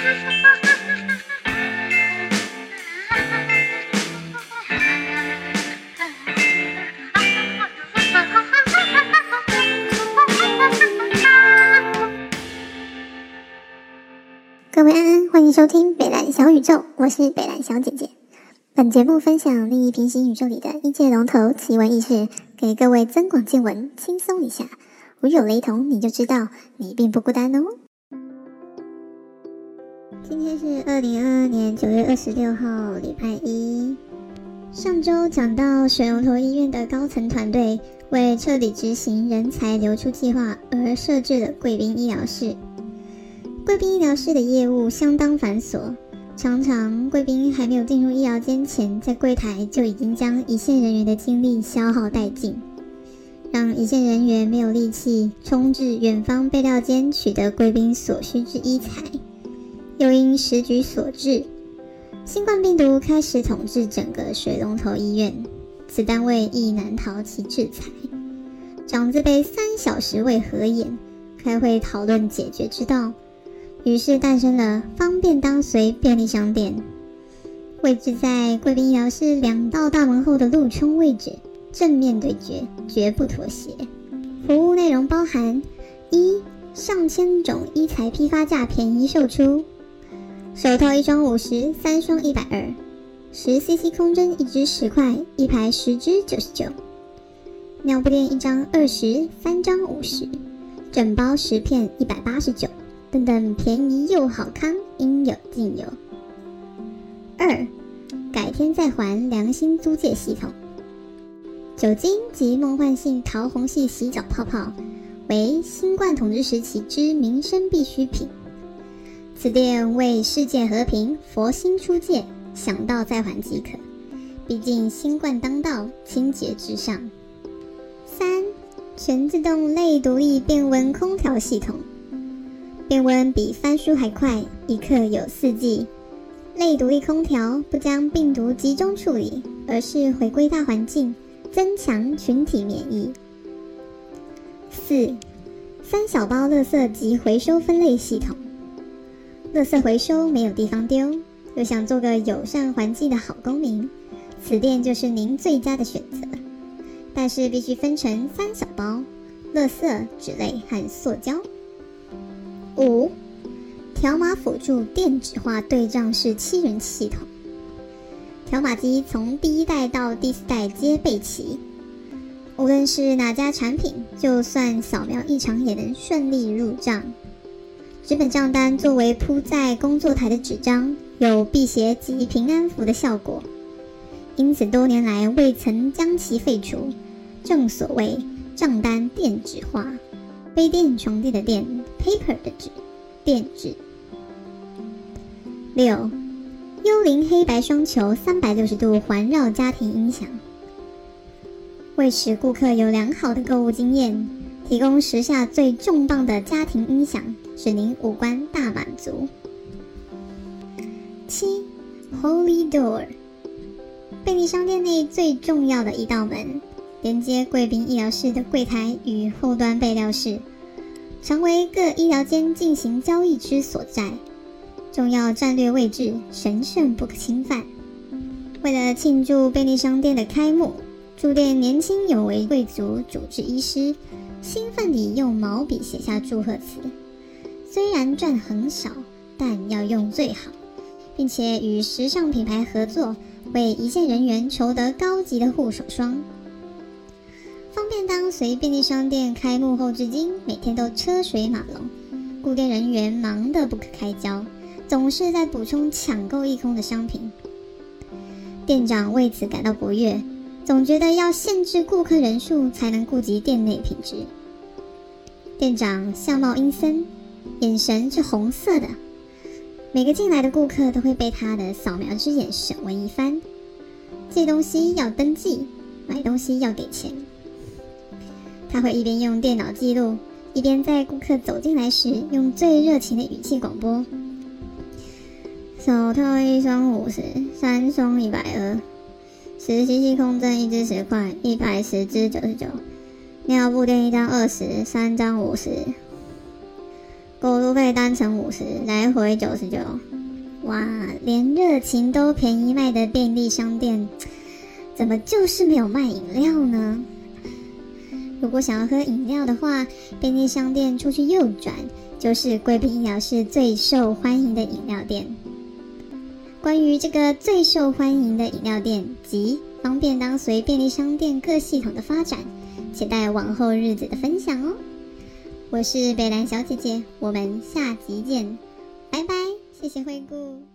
各位安安，欢迎收听北蓝小宇宙，我是北蓝小姐姐。本节目分享另一平行宇宙里的一界龙头奇闻异事，给各位增广见闻，轻松一下。如有雷同，你就知道你并不孤单哦。今天是二零二二年九月二十六号，礼拜一。上周讲到水龙头医院的高层团队为彻底执行人才流出计划而设置了贵宾医疗室。贵宾医疗室的业务相当繁琐，常常贵宾还没有进入医疗间前，在柜台就已经将一线人员的精力消耗殆尽，让一线人员没有力气冲至远方备料间取得贵宾所需之医材。又因时局所致，新冠病毒开始统治整个水龙头医院，此单位亦难逃其制裁。长子被三小时未合眼，开会讨论解决之道。于是诞生了方便当随便利商店，位置在贵宾医疗室两道大门后的路冲位置，正面对决，绝不妥协。服务内容包含：一、上千种医材批发价便宜售出，手套一双五十，三双一百二；十 CC 空针一支十块，一排十支九十九；尿布垫一张二十，三张五十；整包十片一百八十九。等等，便宜又好康，应有尽有。二，改天再还良心租借系统。酒精及梦幻性桃红系洗脚泡泡为新冠统治时期之民生必需品。此店为世界和平佛心出借，想到再还即可。毕竟新冠当道，清洁至上。三，全自动类独立变温空调系统。变温比翻书还快，一刻有四季。类独立空调不将病毒集中处理，而是回归大环境，增强群体免疫。四三小包垃圾及回收分类系统。垃圾回收没有地方丢，又想做个友善环境的好公民，此店就是您最佳的选择。但是必须分成三小包：垃圾、纸类和塑胶。五条码辅助电子化对账式七人系统，条码机从第一代到第四代皆备齐，无论是哪家产品，就算扫描异常也能顺利入账。纸本账单作为铺在工作台的纸张，有辟邪及平安符的效果，因此多年来未曾将其废除。正所谓账单电子化。杯垫、床垫的垫，paper 的纸，垫纸。六，幽灵黑白双球三百六十度环绕家庭音响，为使顾客有良好的购物经验，提供时下最重磅的家庭音响，使您五官大满足。七，Holy Door，便利商店内最重要的一道门。连接贵宾医疗室的柜台与后端备料室，常为各医疗间进行交易之所在。重要战略位置，神圣不可侵犯。为了庆祝便利商店的开幕，驻店年轻有为贵族主治医师兴奋地用毛笔写下祝贺词。虽然赚很少，但要用最好，并且与时尚品牌合作，为一线人员筹得高级的护手霜。方便当随便利商店开幕后至今，每天都车水马龙，顾店人员忙得不可开交，总是在补充抢购一空的商品。店长为此感到不悦，总觉得要限制顾客人数才能顾及店内品质。店长相貌阴森，眼神是红色的，每个进来的顾客都会被他的扫描之眼审问一番。借东西要登记，买东西要给钱。他会一边用电脑记录，一边在顾客走进来时，用最热情的语气广播：“手套一双五十，三双一百二；十 CC 空针一支十块，一排十支九十九；尿布垫一张二十，三张五十。过路费单程五十，来回九十九。哇，连热情都便宜卖的便利商店，怎么就是没有卖饮料呢？如果想要喝饮料的话，便利商店出去右转就是贵宾饮料室最受欢迎的饮料店。关于这个最受欢迎的饮料店及方便当随便利商店各系统的发展，期待往后日子的分享哦。我是北兰小姐姐，我们下集见，拜拜，谢谢惠顾。